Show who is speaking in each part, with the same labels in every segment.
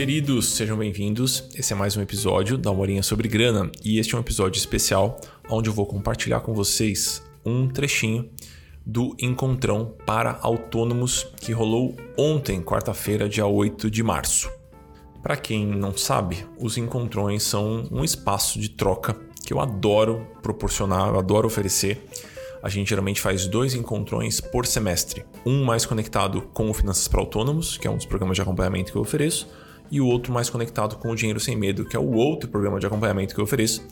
Speaker 1: Queridos, sejam bem-vindos. Esse é mais um episódio da Morinha sobre Grana e este é um episódio especial onde eu vou compartilhar com vocês um trechinho do encontrão para autônomos que rolou ontem, quarta-feira, dia 8 de março. Para quem não sabe, os encontrões são um espaço de troca que eu adoro proporcionar, eu adoro oferecer. A gente geralmente faz dois encontrões por semestre. Um mais conectado com o Finanças para Autônomos, que é um dos programas de acompanhamento que eu ofereço, e o outro mais conectado com o Dinheiro Sem Medo, que é o outro programa de acompanhamento que eu ofereço.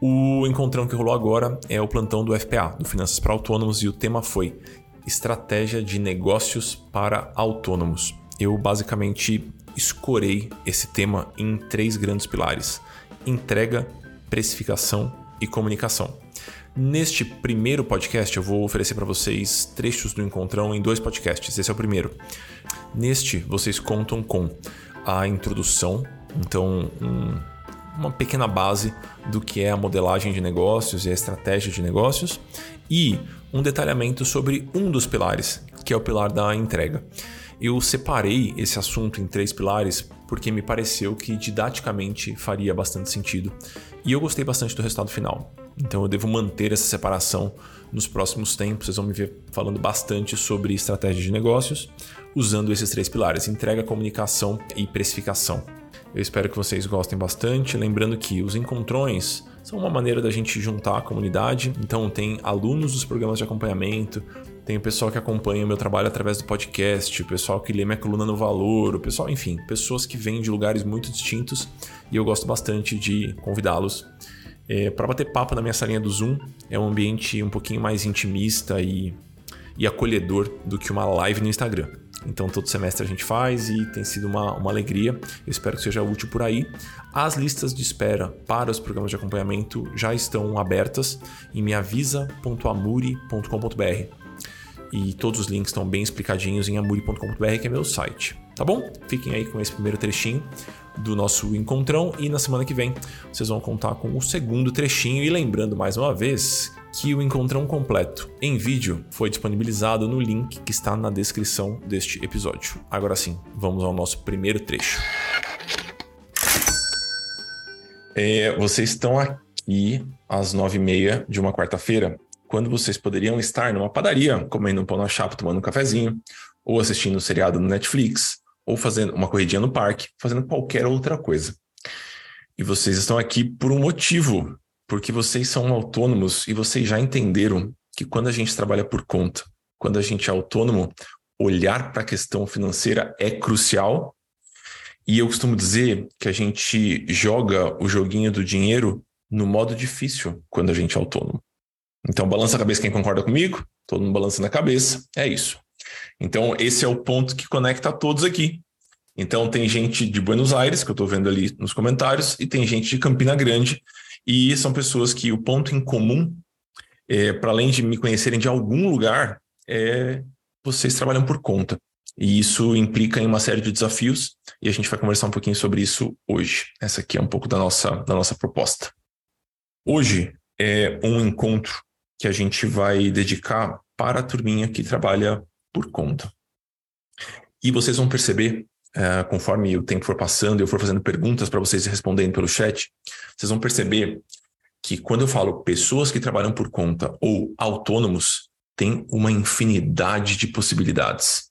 Speaker 1: O encontrão que rolou agora é o plantão do FPA, do Finanças para Autônomos, e o tema foi Estratégia de Negócios para Autônomos. Eu basicamente escorei esse tema em três grandes pilares: entrega, precificação e comunicação. Neste primeiro podcast, eu vou oferecer para vocês trechos do encontrão em dois podcasts. Esse é o primeiro. Neste, vocês contam com a introdução, então um, uma pequena base do que é a modelagem de negócios e a estratégia de negócios e um detalhamento sobre um dos pilares, que é o pilar da entrega. Eu separei esse assunto em três pilares porque me pareceu que didaticamente faria bastante sentido e eu gostei bastante do resultado final. Então eu devo manter essa separação nos próximos tempos. Vocês vão me ver falando bastante sobre estratégia de negócios usando esses três pilares: entrega, comunicação e precificação. Eu espero que vocês gostem bastante. Lembrando que os encontrões são uma maneira da gente juntar a comunidade. Então, tem alunos dos programas de acompanhamento, tem o pessoal que acompanha o meu trabalho através do podcast, o pessoal que lê minha coluna no Valor, o pessoal, enfim, pessoas que vêm de lugares muito distintos e eu gosto bastante de convidá-los é, para bater papo na minha salinha do Zoom. É um ambiente um pouquinho mais intimista e, e acolhedor do que uma live no Instagram. Então, todo semestre a gente faz e tem sido uma, uma alegria. Eu espero que seja útil por aí. As listas de espera para os programas de acompanhamento já estão abertas em meavisa.amuri.com.br. E todos os links estão bem explicadinhos em amuri.com.br, que é meu site. Tá bom? Fiquem aí com esse primeiro trechinho do nosso encontrão e na semana que vem vocês vão contar com o segundo trechinho. E lembrando mais uma vez que o encontrão completo em vídeo foi disponibilizado no link que está na descrição deste episódio. Agora sim, vamos ao nosso primeiro trecho. É, vocês estão aqui às nove e meia de uma quarta-feira, quando vocês poderiam estar numa padaria, comendo um pão na chapa, tomando um cafezinho, ou assistindo um seriado no Netflix, ou fazendo uma corridinha no parque, fazendo qualquer outra coisa. E vocês estão aqui por um motivo, porque vocês são autônomos e vocês já entenderam que quando a gente trabalha por conta, quando a gente é autônomo, olhar para a questão financeira é crucial. E eu costumo dizer que a gente joga o joguinho do dinheiro no modo difícil quando a gente é autônomo. Então, balança a cabeça quem concorda comigo, todo mundo balança na cabeça, é isso. Então, esse é o ponto que conecta todos aqui. Então, tem gente de Buenos Aires, que eu estou vendo ali nos comentários, e tem gente de Campina Grande, e são pessoas que o ponto em comum, é, para além de me conhecerem de algum lugar, é vocês trabalham por conta. E isso implica em uma série de desafios, e a gente vai conversar um pouquinho sobre isso hoje. Essa aqui é um pouco da nossa, da nossa proposta. Hoje é um encontro que a gente vai dedicar para a turminha que trabalha por conta. E vocês vão perceber uh, conforme o tempo for passando e eu for fazendo perguntas para vocês respondendo pelo chat, vocês vão perceber que quando eu falo pessoas que trabalham por conta ou autônomos, tem uma infinidade de possibilidades.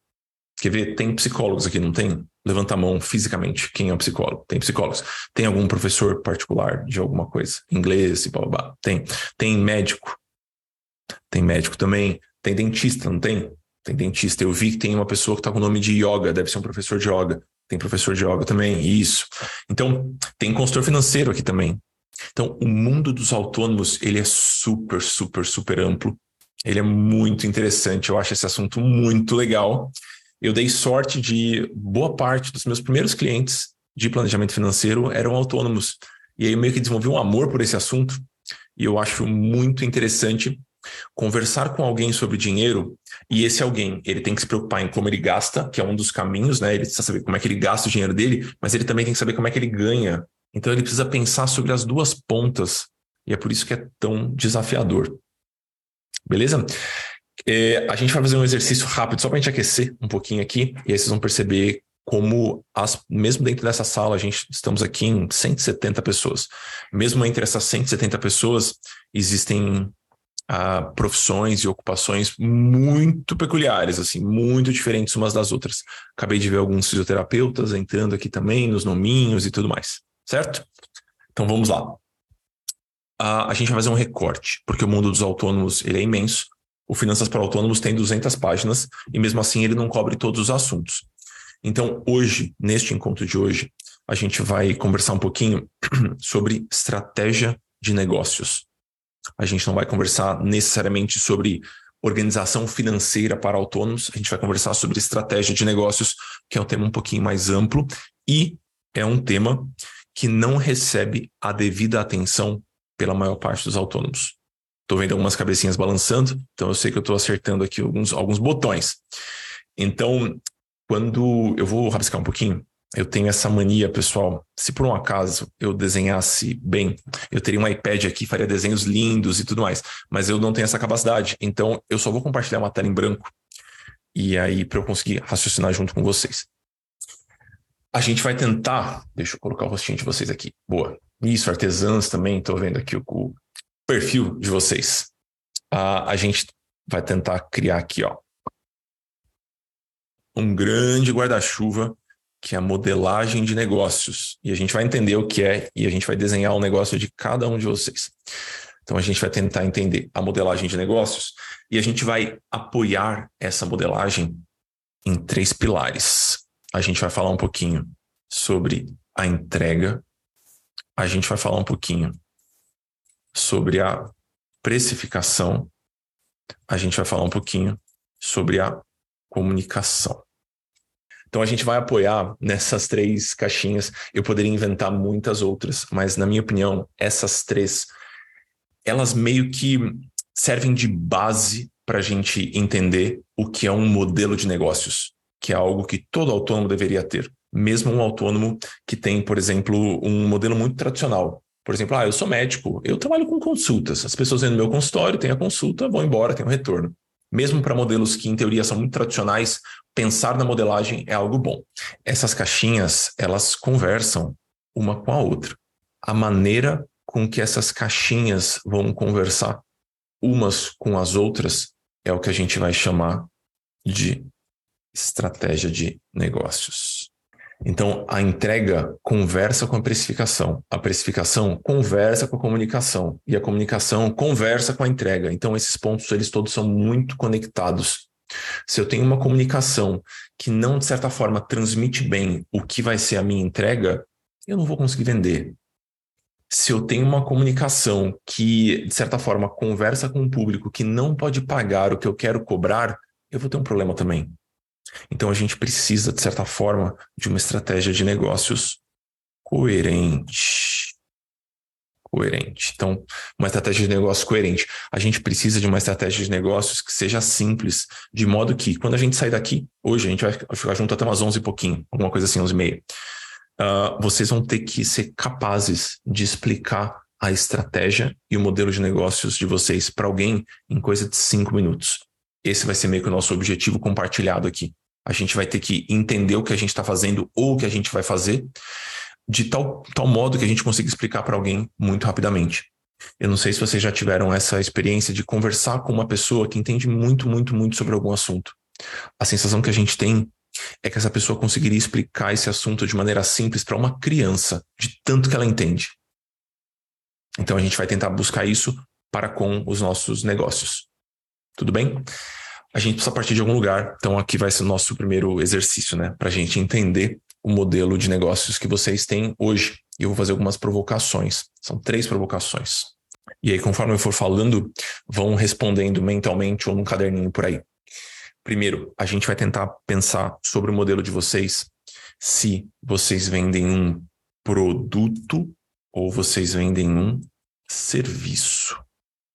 Speaker 1: Quer ver? Tem psicólogos aqui, não tem? Levanta a mão fisicamente. Quem é um psicólogo? Tem psicólogos. Tem algum professor particular de alguma coisa? Inglês blá, blá, blá. Tem. Tem médico. Tem médico também. Tem dentista, não tem? tem dentista. Eu vi que tem uma pessoa que está com o nome de yoga, deve ser um professor de yoga. Tem professor de yoga também, isso. Então, tem consultor financeiro aqui também. Então, o mundo dos autônomos, ele é super, super, super amplo. Ele é muito interessante. Eu acho esse assunto muito legal. Eu dei sorte de boa parte dos meus primeiros clientes de planejamento financeiro eram autônomos. E aí eu meio que desenvolvi um amor por esse assunto. E eu acho muito interessante Conversar com alguém sobre dinheiro, e esse alguém, ele tem que se preocupar em como ele gasta, que é um dos caminhos, né? Ele precisa saber como é que ele gasta o dinheiro dele, mas ele também tem que saber como é que ele ganha. Então ele precisa pensar sobre as duas pontas, e é por isso que é tão desafiador. Beleza? É, a gente vai fazer um exercício rápido só para a gente aquecer um pouquinho aqui, e aí vocês vão perceber como as, mesmo dentro dessa sala, a gente estamos aqui em 170 pessoas. Mesmo entre essas 170 pessoas, existem uh, profissões e ocupações muito peculiares, assim, muito diferentes umas das outras. Acabei de ver alguns fisioterapeutas entrando aqui também, nos nominhos e tudo mais, certo? Então vamos lá. Uh, a gente vai fazer um recorte, porque o mundo dos autônomos ele é imenso. O Finanças para Autônomos tem 200 páginas e mesmo assim ele não cobre todos os assuntos. Então, hoje, neste encontro de hoje, a gente vai conversar um pouquinho sobre estratégia de negócios. A gente não vai conversar necessariamente sobre organização financeira para autônomos, a gente vai conversar sobre estratégia de negócios, que é um tema um pouquinho mais amplo e é um tema que não recebe a devida atenção pela maior parte dos autônomos. Estou vendo algumas cabecinhas balançando, então eu sei que eu estou acertando aqui alguns, alguns botões. Então, quando eu vou rabiscar um pouquinho, eu tenho essa mania, pessoal. Se por um acaso eu desenhasse bem, eu teria um iPad aqui, faria desenhos lindos e tudo mais. Mas eu não tenho essa capacidade. Então eu só vou compartilhar uma tela em branco. E aí, para eu conseguir raciocinar junto com vocês. A gente vai tentar. Deixa eu colocar o rostinho de vocês aqui. Boa. Isso, artesãs também. Estou vendo aqui o, perfil de vocês. A gente vai tentar criar aqui, ó. Um grande guarda-chuva que é a modelagem de negócios. E a gente vai entender o que é e a gente vai desenhar o um negócio de cada um de vocês. Então a gente vai tentar entender a modelagem de negócios e a gente vai apoiar essa modelagem em três pilares. A gente vai falar um pouquinho sobre a entrega, a gente vai falar um pouquinho sobre a precificação, a gente vai falar um pouquinho sobre a comunicação. Então a gente vai apoiar nessas três caixinhas. Eu poderia inventar muitas outras, mas na minha opinião, essas três, elas meio que servem de base para a gente entender o que é um modelo de negócios, que é algo que todo autônomo deveria ter. Mesmo um autônomo que tem, por exemplo, um modelo muito tradicional. Por exemplo, ah, eu sou médico, eu trabalho com consultas. As pessoas vêm no meu consultório, têm a consulta, vão embora, tem um retorno. Mesmo para modelos que, em teoria, são muito tradicionais, pensar na modelagem é algo bom. Essas caixinhas, elas conversam uma com a outra. A maneira com que essas caixinhas vão conversar umas com as outras é o que a gente vai chamar de estratégia de negócios. Então, a entrega conversa com a precificação, a precificação conversa com a comunicação e a comunicação conversa com a entrega. Então, esses pontos eles todos são muito conectados. Se eu tenho uma comunicação que não, de certa forma, transmite bem o que vai ser a minha entrega, eu não vou conseguir vender. Se eu tenho uma comunicação que, de certa forma, conversa com um público que não pode pagar o que eu quero cobrar, eu vou ter um problema também. Então a gente precisa, de certa forma, de uma estratégia de negócios coerente coerente. Então, uma estratégia de negócio coerente. A gente precisa de uma estratégia de negócios que seja simples, de modo que, quando a gente sair daqui, hoje a gente vai ficar junto até umas 11 e pouquinho, alguma coisa assim, 11 e meia. Uh, vocês vão ter que ser capazes de explicar a estratégia e o modelo de negócios de vocês para alguém em coisa de cinco minutos. Esse vai ser meio que o nosso objetivo compartilhado aqui. A gente vai ter que entender o que a gente está fazendo ou o que a gente vai fazer de tal, tal modo que a gente consiga explicar para alguém muito rapidamente. Eu não sei se vocês já tiveram essa experiência de conversar com uma pessoa que entende muito, muito, muito sobre algum assunto. A sensação que a gente tem é que essa pessoa conseguiria explicar esse assunto de maneira simples para uma criança, de tanto que ela entende. Então a gente vai tentar buscar isso para com os nossos negócios. Tudo bem? A gente precisa partir de algum lugar, então aqui vai ser o nosso primeiro exercício, né? Para a gente entender o modelo de negócios que vocês têm hoje. E eu vou fazer algumas provocações. São três provocações. E aí, conforme eu for falando, vão respondendo mentalmente ou num caderninho por aí. Primeiro, a gente vai tentar pensar sobre o modelo de vocês, se vocês vendem um produto ou vocês vendem um serviço.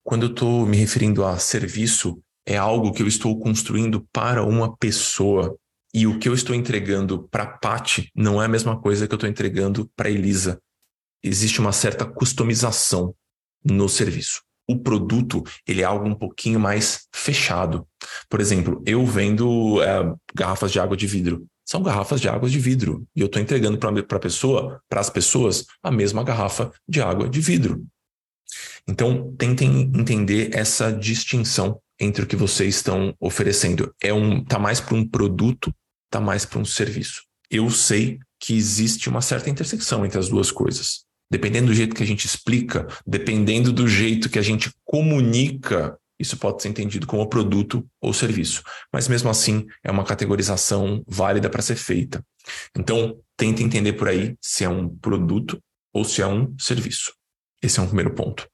Speaker 1: Quando eu estou me referindo a serviço, é algo que eu estou construindo para uma pessoa e o que eu estou entregando para Pat não é a mesma coisa que eu estou entregando para Elisa. Existe uma certa customização no serviço. O produto ele é algo um pouquinho mais fechado. Por exemplo, eu vendo é, garrafas de água de vidro. são garrafas de água de vidro. E eu estou entregando para pessoa, para as pessoas, a mesma garrafa de água de vidro. Então, tentem entender essa distinção entre o que vocês estão oferecendo. É um, tá mais para um produto, tá mais para um serviço. Eu sei que existe uma certa intersecção entre as duas coisas. Dependendo do jeito que a gente explica, dependendo do jeito que a gente comunica, isso pode ser entendido como produto ou serviço. Mas mesmo assim, é uma categorização válida para ser feita. Então, tente entender por aí se é um produto ou se é um serviço. Esse é um primeiro ponto.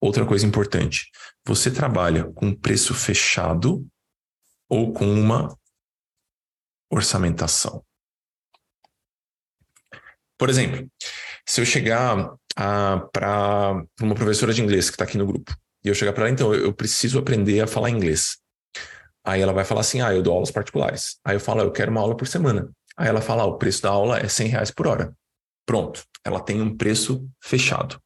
Speaker 1: Outra coisa importante: você trabalha com preço fechado ou com uma orçamentação. Por exemplo, se eu chegar para uma professora de inglês que está aqui no grupo, e eu chegar para ela, então, eu, eu preciso aprender a falar inglês. Aí ela vai falar assim: ah, eu dou aulas particulares. Aí eu falo: ah, eu quero uma aula por semana. Aí ela fala: ah, o preço da aula é 100 reais por hora. Pronto, ela tem um preço fechado.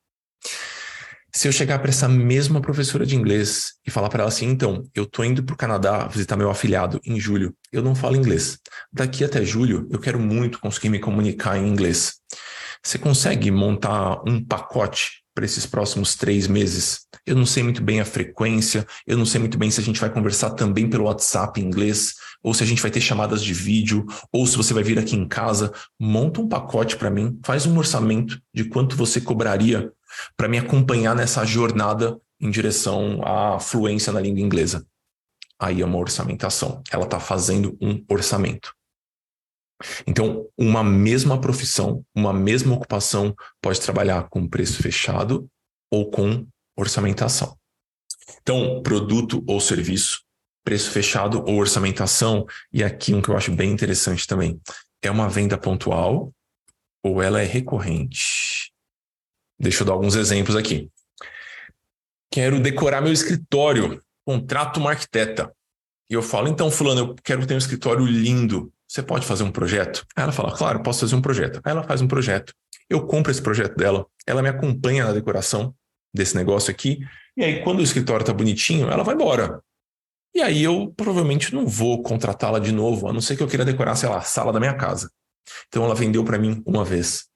Speaker 1: Se eu chegar para essa mesma professora de inglês e falar para ela assim, então, eu tô indo para o Canadá visitar meu afiliado em julho, eu não falo inglês. Daqui até julho, eu quero muito conseguir me comunicar em inglês. Você consegue montar um pacote para esses próximos três meses? Eu não sei muito bem a frequência, eu não sei muito bem se a gente vai conversar também pelo WhatsApp em inglês, ou se a gente vai ter chamadas de vídeo, ou se você vai vir aqui em casa. Monta um pacote para mim, faz um orçamento de quanto você cobraria para me acompanhar nessa jornada em direção à fluência na língua inglesa. Aí é uma orçamentação. Ela está fazendo um orçamento. Então, uma mesma profissão, uma mesma ocupação pode trabalhar com preço fechado ou com orçamentação. Então, produto ou serviço, preço fechado ou orçamentação, e aqui um que eu acho bem interessante também, é uma venda pontual ou ela é recorrente? Deixa eu dar alguns exemplos aqui. Quero decorar meu escritório, contrato uma arquiteta. E eu falo, então, fulano, eu quero ter um escritório lindo. Você pode fazer um projeto? Aí ela fala, claro, posso fazer um projeto. Aí ela faz um projeto. Eu compro esse projeto dela, ela me acompanha na decoração desse negócio aqui. E aí, quando o escritório tá bonitinho, ela vai embora. E aí eu provavelmente não vou contratá-la de novo, a não ser que eu queira decorar, sei lá, a sala da minha casa. Então ela vendeu para mim uma vez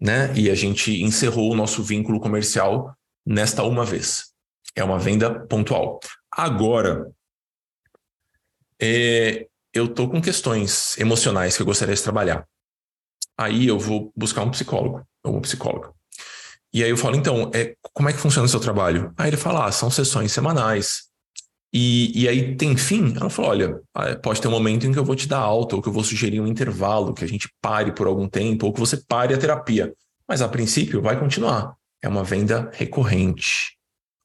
Speaker 1: né? E a gente encerrou o nosso vínculo comercial nesta uma vez. É uma venda pontual. Agora, é, eu estou com questões emocionais que eu gostaria de trabalhar. Aí eu vou buscar um psicólogo ou uma psicóloga. E aí eu falo, então, é, como é que funciona o seu trabalho? Aí ele fala, ah, são sessões semanais. E, e aí tem fim? Ela falou: olha, ah, pode ter um momento em que eu vou te dar alta, ou que eu vou sugerir um intervalo, que a gente pare por algum tempo, ou que você pare a terapia. Mas a princípio vai continuar. É uma venda recorrente.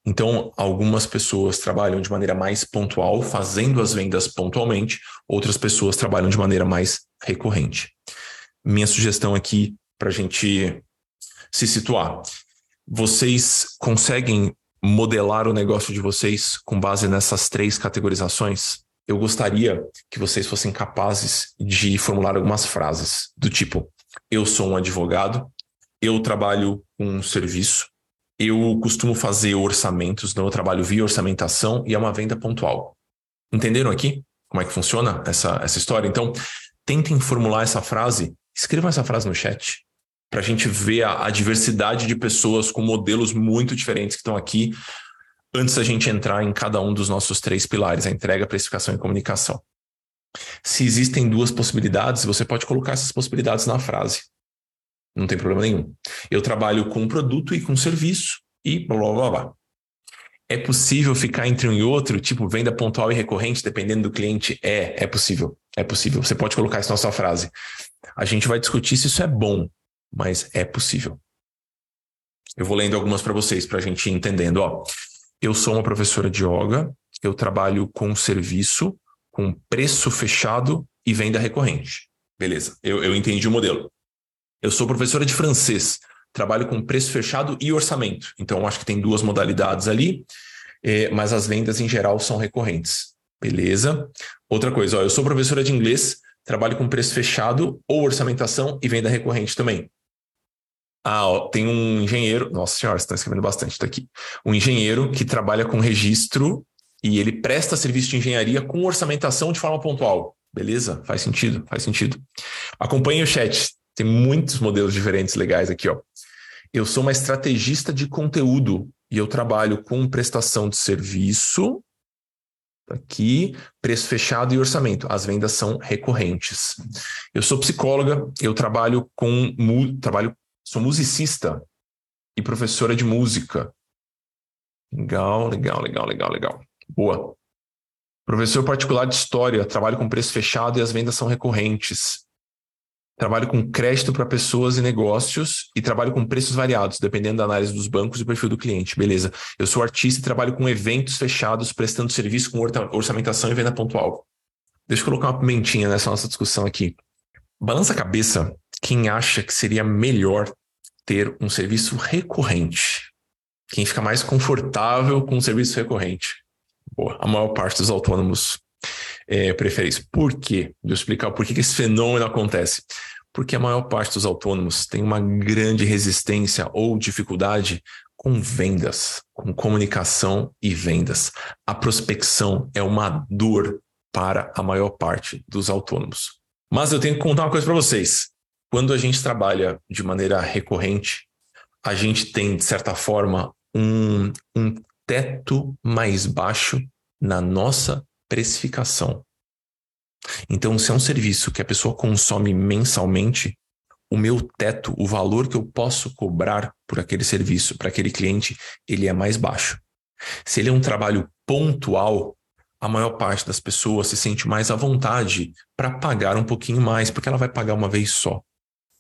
Speaker 1: Então, algumas pessoas trabalham de maneira mais pontual, fazendo as vendas pontualmente, outras pessoas trabalham de maneira mais recorrente. Minha sugestão aqui para a gente se situar: vocês conseguem modelar o negócio de vocês com base nessas três categorizações, eu gostaria que vocês fossem capazes de formular algumas frases do tipo: eu sou um advogado, eu trabalho com um serviço, eu costumo fazer orçamentos, não eu trabalho via orçamentação e é uma venda pontual. Entenderam aqui como é que funciona essa, essa história? Então, tentem formular essa frase, escrevam essa frase no chat para a gente ver a, a, diversidade de pessoas com modelos muito diferentes que estão aqui, antes da gente entrar em cada um dos nossos três pilares, a entrega, precificação e comunicação. Se existem duas possibilidades, você pode colocar essas possibilidades na frase. Não tem problema nenhum. Eu trabalho com produto e com serviço e blá blá blá blá. É possível ficar entre um e outro, tipo venda pontual e recorrente, dependendo do cliente? É, é possível. É possível. Você pode colocar isso na sua frase. A gente vai discutir se isso é bom mas é possível. Eu vou lendo algumas para vocês, para a gente ir entendendo. Ó, eu sou uma professora de yoga, eu trabalho com serviço, com preço fechado e venda recorrente. Beleza, eu, eu entendi o modelo. Eu sou professora de francês, trabalho com preço fechado e orçamento. Então, acho que tem duas modalidades ali, é, mas as vendas em geral são recorrentes. Beleza? Outra coisa, ó, eu sou professora de inglês, trabalho com preço fechado ou orçamentação e venda recorrente também. Ah, ó, tem um engenheiro. Nossa senhora, você está escrevendo bastante, tá aqui. Um engenheiro que trabalha com registro e ele presta serviço de engenharia com orçamentação de forma pontual. Beleza? Faz sentido, faz sentido. Acompanhe o chat. Tem muitos modelos diferentes legais aqui, ó. Eu sou uma estrategista de conteúdo e eu trabalho com prestação de serviço. Aqui, preço fechado e orçamento. As vendas são recorrentes. Eu sou psicóloga, eu trabalho com trabalho, sou musicista e professora de música. Legal, legal, legal, legal, legal. Boa. Professor particular de história, trabalho com preço fechado e as vendas são recorrentes. Trabalho com crédito para pessoas e negócios e trabalho com preços variados, dependendo da análise dos bancos e do perfil do cliente. Beleza. Eu sou artista e trabalho com eventos fechados, prestando serviço com orçamentação e venda pontual. Deixa eu colocar uma pimentinha nessa nossa discussão aqui. Balança a cabeça quem acha que seria melhor ter um serviço recorrente. Quem fica mais confortável com um serviço recorrente a maior parte dos autônomos é, prefere isso. Por quê? Vou explicar por que esse fenômeno acontece. Porque a maior parte dos autônomos tem uma grande resistência ou dificuldade com vendas, com comunicação e vendas. A prospecção é uma dor para a maior parte dos autônomos. Mas eu tenho que contar uma coisa para vocês. Quando a gente trabalha de maneira recorrente, a gente tem, de certa forma, um, um teto mais baixo na nossa precificação. Então, se é um serviço que a pessoa consome mensalmente, o meu teto, o valor que eu posso cobrar por aquele serviço para aquele cliente, ele é mais baixo. Se ele é um trabalho pontual, a maior parte das pessoas se sente mais à vontade para pagar um pouquinho mais, porque ela vai pagar uma vez só.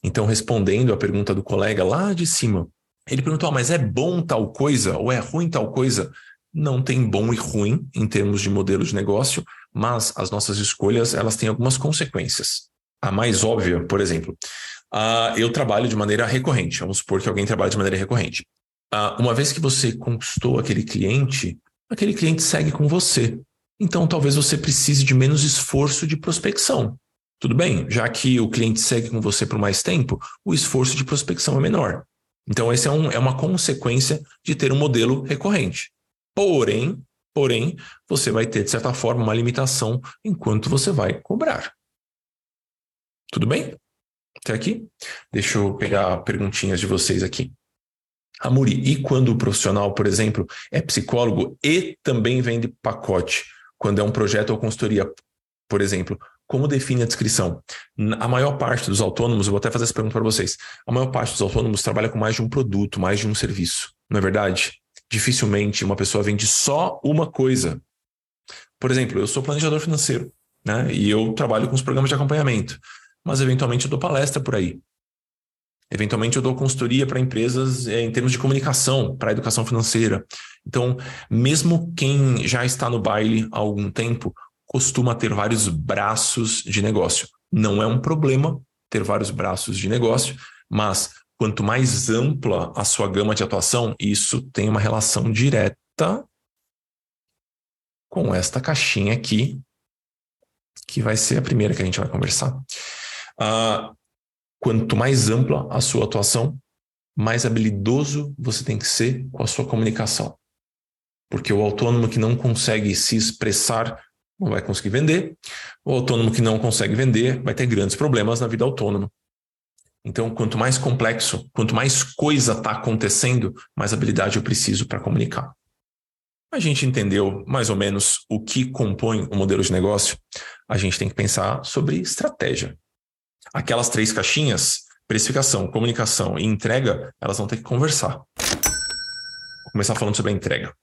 Speaker 1: Então, respondendo à pergunta do colega lá de cima, ele perguntou: ah, mas é bom tal coisa ou é ruim tal coisa? Não tem bom e ruim em termos de modelo de negócio, mas as nossas escolhas elas têm algumas consequências. A mais óbvia, por exemplo, uh, eu trabalho de maneira recorrente. Vamos supor que alguém trabalha de maneira recorrente. Uh, uma vez que você conquistou aquele cliente, aquele cliente segue com você. Então, talvez você precise de menos esforço de prospecção. Tudo bem, já que o cliente segue com você por mais tempo, o esforço de prospecção é menor. Então, essa é, um, é uma consequência de ter um modelo recorrente. Porém, porém, você vai ter, de certa forma, uma limitação enquanto você vai cobrar. Tudo bem? Até aqui? Deixa eu pegar perguntinhas de vocês aqui. Amuri, e quando o profissional, por exemplo, é psicólogo e também vende pacote, quando é um projeto ou consultoria, por exemplo, como define a descrição? A maior parte dos autônomos, eu vou até fazer essa pergunta para vocês, a maior parte dos autônomos trabalha com mais de um produto, mais de um serviço, não é verdade? Dificilmente uma pessoa vende só uma coisa. Por exemplo, eu sou planejador financeiro, né? E eu trabalho com os programas de acompanhamento, mas eventualmente eu dou palestra por aí. Eventualmente eu dou consultoria para empresas é, em termos de comunicação, para educação financeira. Então, mesmo quem já está no baile há algum tempo, costuma ter vários braços de negócio. Não é um problema ter vários braços de negócio, mas quanto mais ampla a sua gama de atuação, isso tem uma relação direta com esta caixinha aqui, que vai ser a primeira que a gente vai conversar. Uh, quanto mais ampla a sua atuação, mais habilidoso você tem que ser com a sua comunicação. Porque o autônomo que não consegue se expressar não vai conseguir vender. O autônomo que não consegue vender vai ter grandes problemas na vida autônoma. Então, quanto mais complexo, quanto mais coisa está acontecendo, mais habilidade eu preciso para comunicar. A gente entendeu mais ou menos o que compõe o modelo de negócio, a gente tem que pensar sobre estratégia. Aquelas três caixinhas, precificação, comunicação e entrega, elas vão ter que conversar. Vou começar falando sobre a entrega.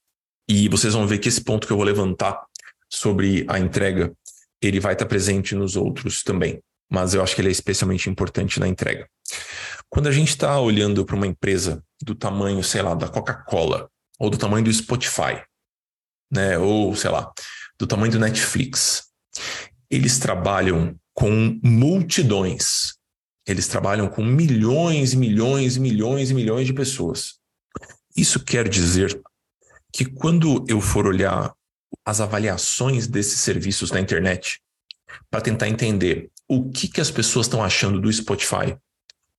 Speaker 1: E vocês vão ver que esse ponto que eu vou levantar sobre a entrega, ele vai estar presente nos outros também. Mas eu acho que ele é especialmente importante na entrega. Quando a gente está olhando para uma empresa do tamanho, sei lá, da Coca-Cola, ou do tamanho do Spotify, né, ou sei lá, do tamanho do Netflix, eles trabalham com multidões. Eles trabalham com milhões e milhões e milhões e milhões de pessoas. Isso quer dizer que quando eu for olhar as avaliações desses serviços na internet para tentar entender o que, que as pessoas estão achando do Spotify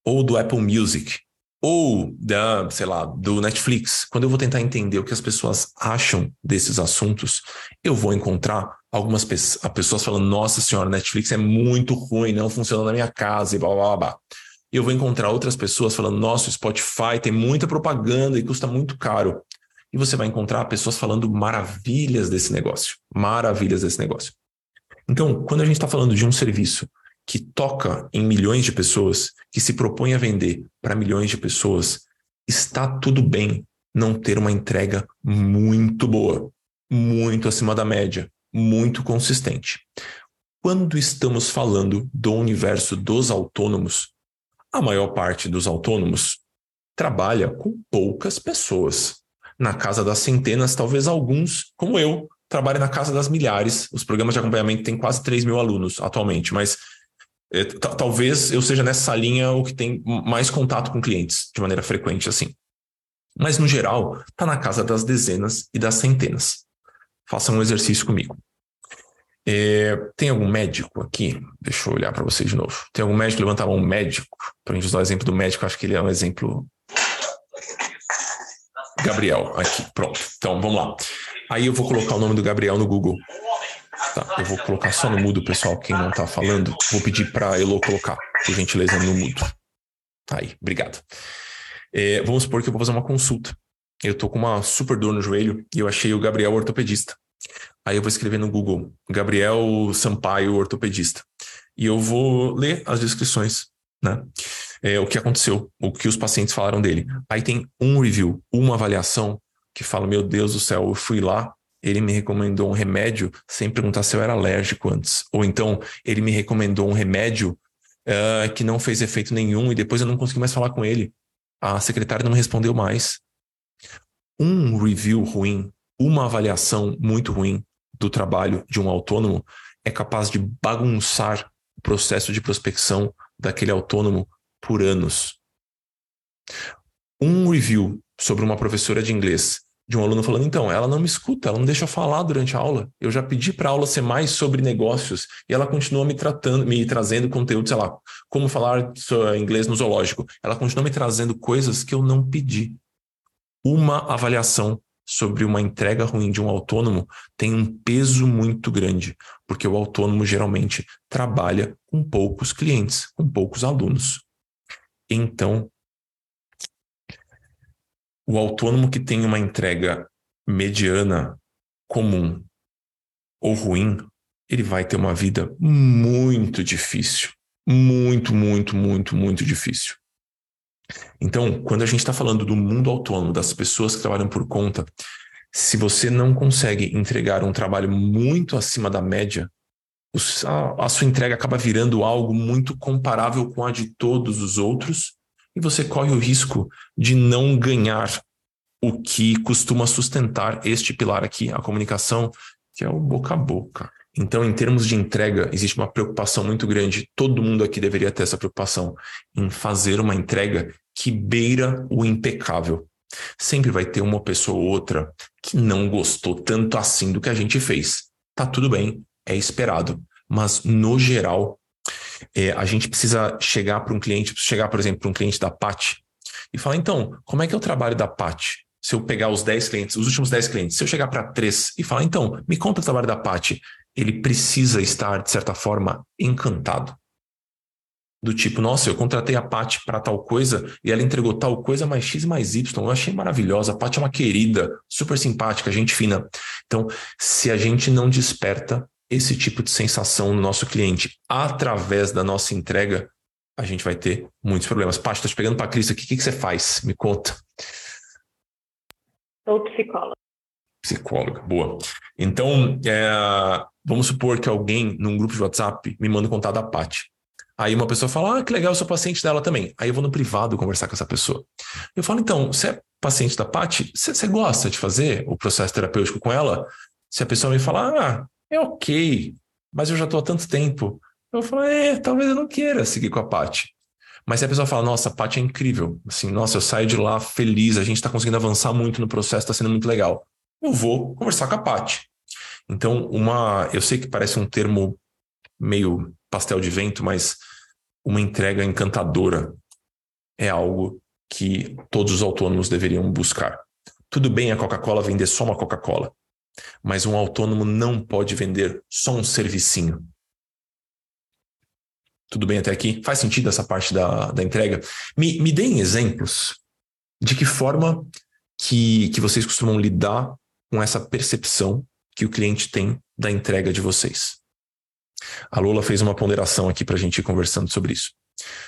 Speaker 1: ou do Apple Music ou da, sei lá, do Netflix. Quando eu vou tentar entender o que as pessoas acham desses assuntos, eu vou encontrar algumas pessoas falando: Nossa senhora, Netflix é muito ruim, não funciona na minha casa e blá blá blá. E eu vou encontrar outras pessoas falando: Nossa, o Spotify tem muita propaganda e custa muito caro. E você vai encontrar pessoas falando maravilhas desse negócio, maravilhas desse negócio. Então, quando a gente está falando de um serviço que toca em milhões de pessoas, que se propõe a vender para milhões de pessoas, está tudo bem não ter uma entrega muito boa, muito acima da média, muito consistente. Quando estamos falando do universo dos autônomos, a maior parte dos autônomos trabalha com poucas pessoas. Na casa das centenas, talvez alguns, como eu, trabalhem na casa das milhares. Os programas de acompanhamento têm quase 3 mil alunos atualmente, mas talvez eu seja nessa linha o que tem mais contato com clientes de maneira frequente assim. Mas no geral, está na casa das dezenas e das centenas. Faça um exercício comigo. É, tem algum médico aqui? Deixa eu olhar para vocês de novo. Tem algum médico? Levanta a mão, médico. Para a gente usar o exemplo do médico, acho que ele é um exemplo. Gabriel, aqui, pronto. Então vamos lá. Aí eu vou colocar o nome do Gabriel no Google. Tá, eu vou colocar só no mudo, pessoal, quem não tá falando. Vou pedir para Elo colocar, por gentileza, no mudo. Aí, obrigado. É, vamos supor que eu vou fazer uma consulta. Eu tô com uma super dor no joelho e eu achei o Gabriel ortopedista. Aí eu vou escrever no Google, Gabriel Sampaio ortopedista. E eu vou ler as descrições, né? É, o que aconteceu, o que os pacientes falaram dele. Aí tem um review, uma avaliação que fala: Meu Deus do céu, eu fui lá, ele me recomendou um remédio sem perguntar se eu era alérgico antes. Ou então, ele me recomendou um remédio uh, que não fez efeito nenhum e depois eu não consegui mais falar com ele. A secretária não me respondeu mais. Um review ruim, uma avaliação muito ruim do trabalho de um autônomo é capaz de bagunçar o processo de prospecção daquele autônomo por anos. Um review sobre uma professora de inglês de um aluno falando, então, ela não me escuta, ela não deixa eu falar durante a aula. Eu já pedi para a aula ser mais sobre negócios e ela continua me tratando, me trazendo conteúdo, sei lá, como falar inglês no zoológico. Ela continua me trazendo coisas que eu não pedi. Uma avaliação sobre uma entrega ruim de um autônomo tem um peso muito grande, porque o autônomo geralmente trabalha com poucos clientes, com poucos alunos. Então, o autônomo que tem uma entrega mediana, comum ou ruim, ele vai ter uma vida muito difícil. Muito, muito, muito, muito difícil. Então, quando a gente está falando do mundo autônomo, das pessoas que trabalham por conta, se você não consegue entregar um trabalho muito acima da média, a sua entrega acaba virando algo muito comparável com a de todos os outros e você corre o risco de não ganhar o que costuma sustentar este pilar aqui, a comunicação, que é o boca a boca. Então, em termos de entrega, existe uma preocupação muito grande. Todo mundo aqui deveria ter essa preocupação em fazer uma entrega que beira o impecável. Sempre vai ter uma pessoa ou outra que não gostou tanto assim do que a gente fez. Tá tudo bem, é esperado. Mas, no geral, é, a gente precisa chegar para um cliente, chegar, por exemplo, para um cliente da PAT e falar: então, como é que é o trabalho da PAT? Se eu pegar os 10 clientes, os últimos 10 clientes, se eu chegar para três e falar, então, me conta o trabalho da PAT, ele precisa estar, de certa forma, encantado. Do tipo, nossa, eu contratei a Paty para tal coisa e ela entregou tal coisa mais X mais Y. Eu achei maravilhosa. A Paty é uma querida, super simpática, gente fina. Então, se a gente não desperta esse tipo de sensação no nosso cliente através da nossa entrega, a gente vai ter muitos problemas. Paty, estou te pegando para a Cris aqui. O que, que você faz? Me conta.
Speaker 2: Sou psicóloga.
Speaker 1: Psicóloga, boa. Então, é, vamos supor que alguém num grupo de WhatsApp me manda contar da Paty. Aí uma pessoa fala, ah, que legal, eu sou paciente dela também. Aí eu vou no privado conversar com essa pessoa. Eu falo, então, você é paciente da Paty? Você, você gosta de fazer o processo terapêutico com ela? Se a pessoa me falar, ah, é ok, mas eu já estou há tanto tempo. Eu falo, é, talvez eu não queira seguir com a Paty. Mas se a pessoa fala, nossa, a Paty é incrível, assim, nossa, eu saio de lá feliz, a gente está conseguindo avançar muito no processo, está sendo muito legal. Eu vou conversar com a Paty. Então, uma, eu sei que parece um termo meio pastel de vento, mas uma entrega encantadora é algo que todos os autônomos deveriam buscar. Tudo bem a Coca-Cola vender só uma Coca-Cola, mas um autônomo não pode vender só um servicinho. Tudo bem até aqui? Faz sentido essa parte da, da entrega? Me, me deem exemplos de que forma que, que vocês costumam lidar com essa percepção que o cliente tem da entrega de vocês. A Lola fez uma ponderação aqui para a gente ir conversando sobre isso.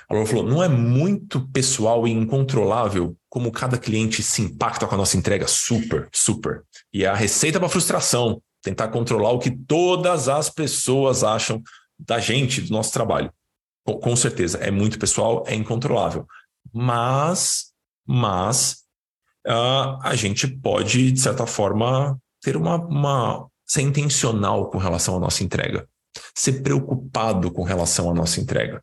Speaker 1: A Lola falou: não é muito pessoal e incontrolável como cada cliente se impacta com a nossa entrega? Super, super. E é a receita para frustração, tentar controlar o que todas as pessoas acham da gente, do nosso trabalho. Com, com certeza, é muito pessoal, é incontrolável. Mas, mas, uh, a gente pode, de certa forma, ter uma, uma. ser intencional com relação à nossa entrega. Ser preocupado com relação à nossa entrega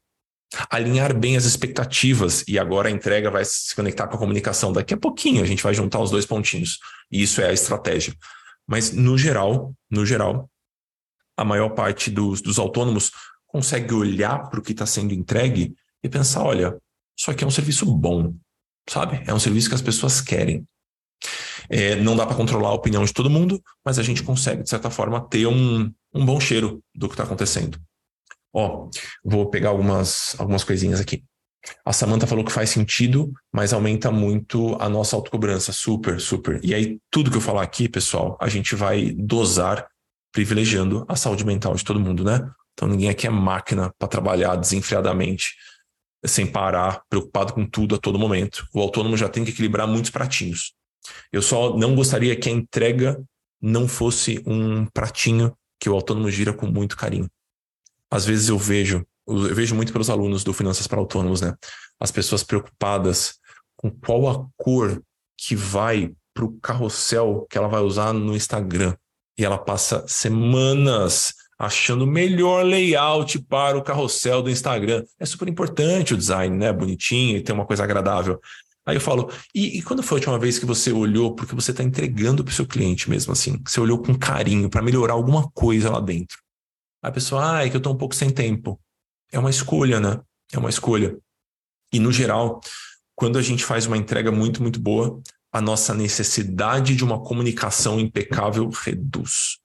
Speaker 1: alinhar bem as expectativas e agora a entrega vai se conectar com a comunicação. Daqui a pouquinho a gente vai juntar os dois pontinhos. E isso é a estratégia. Mas no geral, no geral, a maior parte dos, dos autônomos consegue olhar para o que está sendo entregue e pensar, olha, isso aqui é um serviço bom, sabe? É um serviço que as pessoas querem. É, não dá para controlar a opinião de todo mundo, mas a gente consegue, de certa forma, ter um, um bom cheiro do que está acontecendo. Ó, vou pegar algumas, algumas coisinhas aqui. A Samantha falou que faz sentido, mas aumenta muito a nossa autocobrança. Super, super. E aí, tudo que eu falar aqui, pessoal, a gente vai dosar privilegiando a saúde mental de todo mundo, né? Então ninguém aqui é máquina para trabalhar desenfreadamente, sem parar, preocupado com tudo a todo momento. O autônomo já tem que equilibrar muitos pratinhos. Eu só não gostaria que a entrega não fosse um pratinho que o autônomo gira com muito carinho às vezes eu vejo, eu vejo muito pelos alunos do Finanças para Autônomos, né? As pessoas preocupadas com qual a cor que vai para o carrossel que ela vai usar no Instagram. E ela passa semanas achando o melhor layout para o carrossel do Instagram. É super importante o design, né? Bonitinho e ter uma coisa agradável. Aí eu falo, e, e quando foi a última vez que você olhou porque você está entregando para o seu cliente mesmo assim? Você olhou com carinho para melhorar alguma coisa lá dentro. A pessoa, ah, é que eu estou um pouco sem tempo. É uma escolha, né? É uma escolha. E no geral, quando a gente faz uma entrega muito, muito boa, a nossa necessidade de uma comunicação impecável reduz.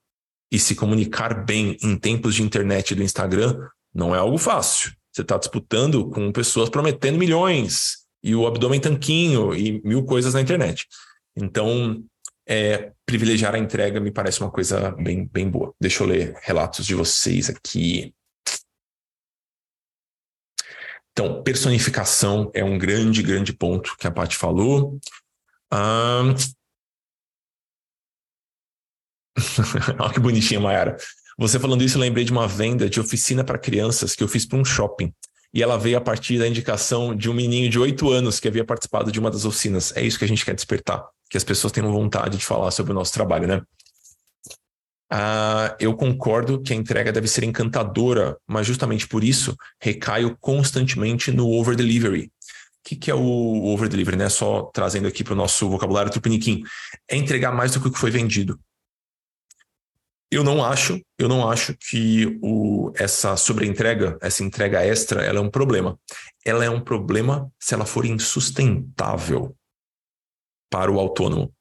Speaker 1: E se comunicar bem em tempos de internet do Instagram não é algo fácil. Você está disputando com pessoas prometendo milhões e o abdômen tanquinho e mil coisas na internet. Então, é, privilegiar a entrega me parece uma coisa bem, bem boa. Deixa eu ler relatos de vocês aqui. Então, personificação é um grande, grande ponto que a Paty falou. Um... Olha que bonitinha, Mayara. Você falando isso, eu lembrei de uma venda de oficina para crianças que eu fiz para um shopping. E ela veio a partir da indicação de um menino de oito anos que havia participado de uma das oficinas. É isso que a gente quer despertar que as pessoas tenham vontade de falar sobre o nosso trabalho, né? Ah, eu concordo que a entrega deve ser encantadora, mas justamente por isso recaio constantemente no over delivery. O que, que é o over delivery, né? Só trazendo aqui para o nosso vocabulário tupiniquim. É entregar mais do que o que foi vendido. Eu não acho, eu não acho que o, essa sobreentrega, essa entrega extra, ela é um problema. Ela é um problema se ela for insustentável para o autônomo.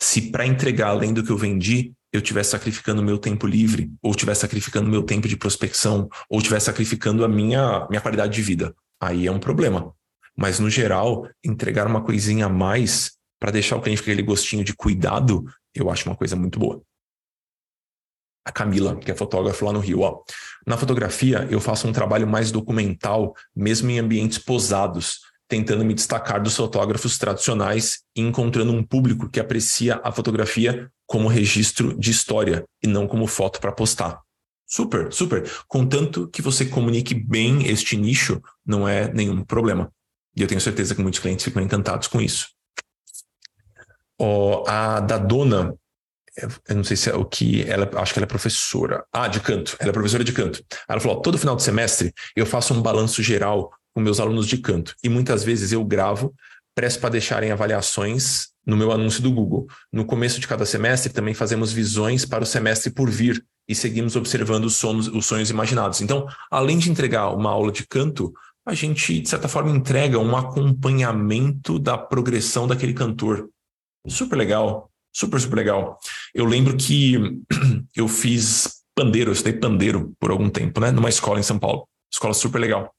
Speaker 1: Se para entregar além do que eu vendi, eu estiver sacrificando meu tempo livre, ou estiver sacrificando meu tempo de prospecção, ou estiver sacrificando a minha, minha qualidade de vida, aí é um problema. Mas, no geral, entregar uma coisinha a mais para deixar o cliente com aquele gostinho de cuidado, eu acho uma coisa muito boa. A Camila, que é fotógrafa lá no Rio, ó. Na fotografia, eu faço um trabalho mais documental, mesmo em ambientes posados, tentando me destacar dos fotógrafos tradicionais e encontrando um público que aprecia a fotografia como registro de história e não como foto para postar. Super, super. Contanto que você comunique bem este nicho, não é nenhum problema. E eu tenho certeza que muitos clientes ficam encantados com isso. Oh, a da dona, eu não sei se é o que ela, acho que ela é professora. Ah, de canto. Ela é professora de canto. Ela falou: todo final de semestre eu faço um balanço geral com meus alunos de canto. E muitas vezes eu gravo, presto para deixarem avaliações no meu anúncio do Google. No começo de cada semestre, também fazemos visões para o semestre por vir e seguimos observando os sonhos, os sonhos imaginados. Então, além de entregar uma aula de canto, a gente, de certa forma, entrega um acompanhamento da progressão daquele cantor. Super legal. Super, super legal. Eu lembro que eu fiz pandeiro, eu estudei pandeiro por algum tempo, né? Numa escola em São Paulo. Escola super legal.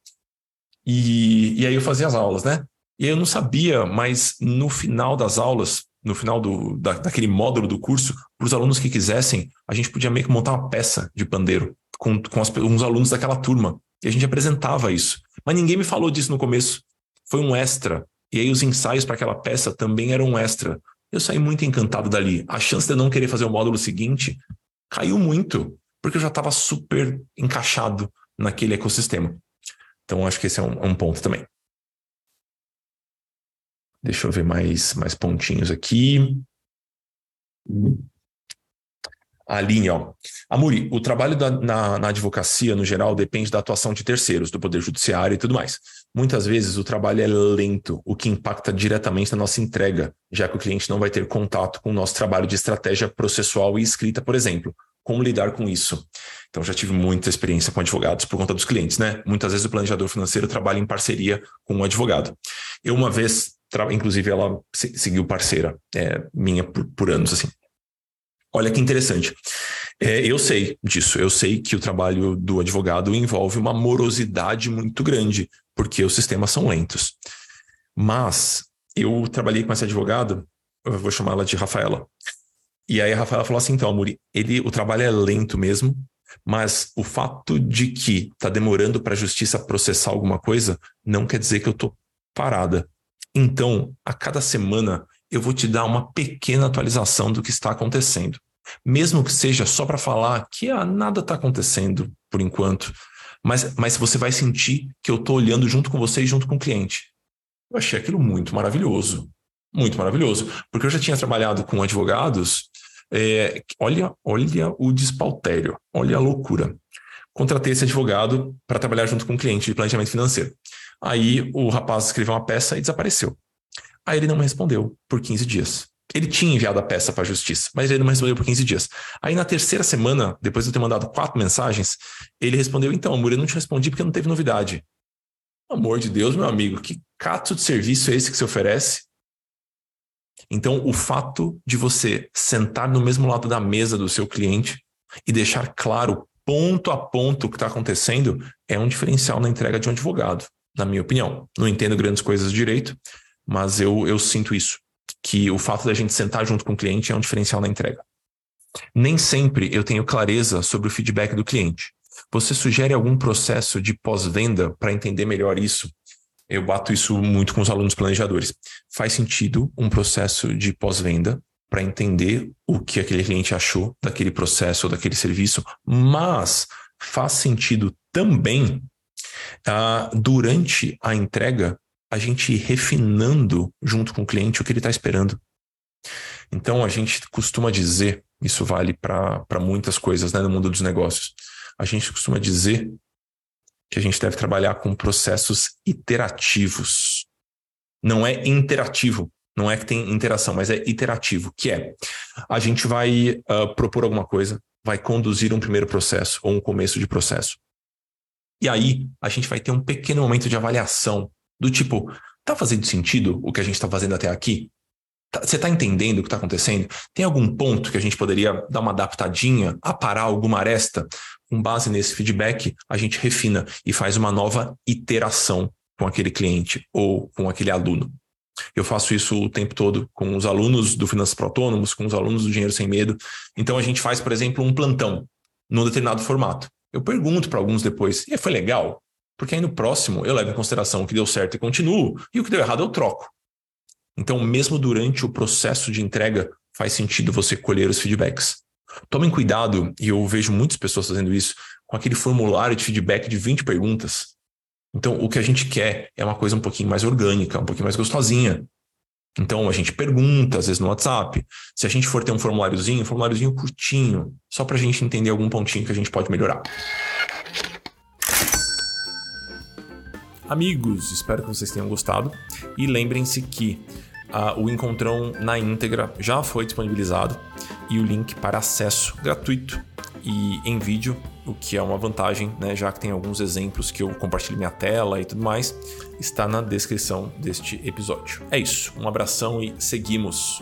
Speaker 1: E, e aí eu fazia as aulas, né? E eu não sabia, mas no final das aulas, no final do, da, daquele módulo do curso, para os alunos que quisessem, a gente podia meio que montar uma peça de pandeiro com, com as, uns alunos daquela turma. E a gente apresentava isso. Mas ninguém me falou disso no começo. Foi um extra. E aí os ensaios para aquela peça também eram um extra. Eu saí muito encantado dali. A chance de eu não querer fazer o módulo seguinte caiu muito, porque eu já estava super encaixado naquele ecossistema. Então, acho que esse é um, um ponto também. Deixa eu ver mais, mais pontinhos aqui. A linha, ó. Amuri, o trabalho da, na, na, advocacia, no geral, depende da atuação de terceiros, do Poder Judiciário e tudo mais. Muitas vezes o trabalho é lento, o que impacta diretamente na nossa entrega, já que o cliente não vai ter contato com o nosso trabalho de estratégia processual e escrita, por exemplo. Como lidar com isso? Então, já tive muita experiência com advogados por conta dos clientes, né? Muitas vezes o planejador financeiro trabalha em parceria com o um advogado. Eu, uma vez, inclusive, ela seguiu parceira é, minha por, por anos, assim. Olha que interessante. É, eu sei disso, eu sei que o trabalho do advogado envolve uma morosidade muito grande, porque os sistemas são lentos. Mas eu trabalhei com esse advogado, eu vou chamá-la de Rafaela. E aí a Rafaela falou assim: então, Amuri, ele, o trabalho é lento mesmo, mas o fato de que está demorando para a justiça processar alguma coisa não quer dizer que eu estou parada. Então, a cada semana eu vou te dar uma pequena atualização do que está acontecendo. Mesmo que seja só para falar que ah, nada está acontecendo por enquanto, mas, mas você vai sentir que eu estou olhando junto com você e junto com o cliente. Eu achei aquilo muito maravilhoso. Muito maravilhoso. Porque eu já tinha trabalhado com advogados. É, olha, olha o despautério, olha a loucura. Contratei esse advogado para trabalhar junto com o cliente de planejamento financeiro. Aí o rapaz escreveu uma peça e desapareceu. Aí ele não me respondeu por 15 dias. Ele tinha enviado a peça para a justiça, mas ele não me respondeu por 15 dias. Aí na terceira semana, depois de eu ter mandado quatro mensagens, ele respondeu: Então, amor, eu não te respondi porque não teve novidade. Amor de Deus, meu amigo, que cato de serviço é esse que se oferece? Então, o fato de você sentar no mesmo lado da mesa do seu cliente e deixar claro ponto a ponto o que está acontecendo é um diferencial na entrega de um advogado, na minha opinião. Não entendo grandes coisas de direito, mas eu, eu sinto isso, que o fato da gente sentar junto com o cliente é um diferencial na entrega. Nem sempre eu tenho clareza sobre o feedback do cliente. Você sugere algum processo de pós-venda para entender melhor isso? Eu bato isso muito com os alunos planejadores. Faz sentido um processo de pós-venda para entender o que aquele cliente achou daquele processo ou daquele serviço, mas faz sentido também uh, durante a entrega a gente refinando junto com o cliente o que ele está esperando. Então a gente costuma dizer, isso vale para muitas coisas né, no mundo dos negócios, a gente costuma dizer que a gente deve trabalhar com processos iterativos. Não é interativo, não é que tem interação, mas é iterativo, que é a gente vai uh, propor alguma coisa, vai conduzir um primeiro processo ou um começo de processo. E aí a gente vai ter um pequeno momento de avaliação do tipo, tá fazendo sentido o que a gente está fazendo até aqui? Tá, você está entendendo o que está acontecendo? Tem algum ponto que a gente poderia dar uma adaptadinha, aparar alguma aresta? Com base nesse feedback, a gente refina e faz uma nova iteração com aquele cliente ou com aquele aluno. Eu faço isso o tempo todo com os alunos do Finanças para Autônomos, com os alunos do Dinheiro Sem Medo. Então a gente faz, por exemplo, um plantão num determinado formato. Eu pergunto para alguns depois, e foi legal? Porque aí no próximo eu levo em consideração o que deu certo e continuo, e o que deu errado eu troco. Então, mesmo durante o processo de entrega, faz sentido você colher os feedbacks. Tomem cuidado, e eu vejo muitas pessoas fazendo isso, com aquele formulário de feedback de 20 perguntas. Então, o que a gente quer é uma coisa um pouquinho mais orgânica, um pouquinho mais gostosinha. Então, a gente pergunta, às vezes no WhatsApp. Se a gente for ter um formuláriozinho, um formuláriozinho curtinho, só para a gente entender algum pontinho que a gente pode melhorar. Amigos, espero que vocês tenham gostado e lembrem-se que uh, o encontrão na íntegra já foi disponibilizado e o link para acesso gratuito e em vídeo, o que é uma vantagem, né, já que tem alguns exemplos que eu compartilho minha tela e tudo mais, está na descrição deste episódio. É isso, um abração e seguimos!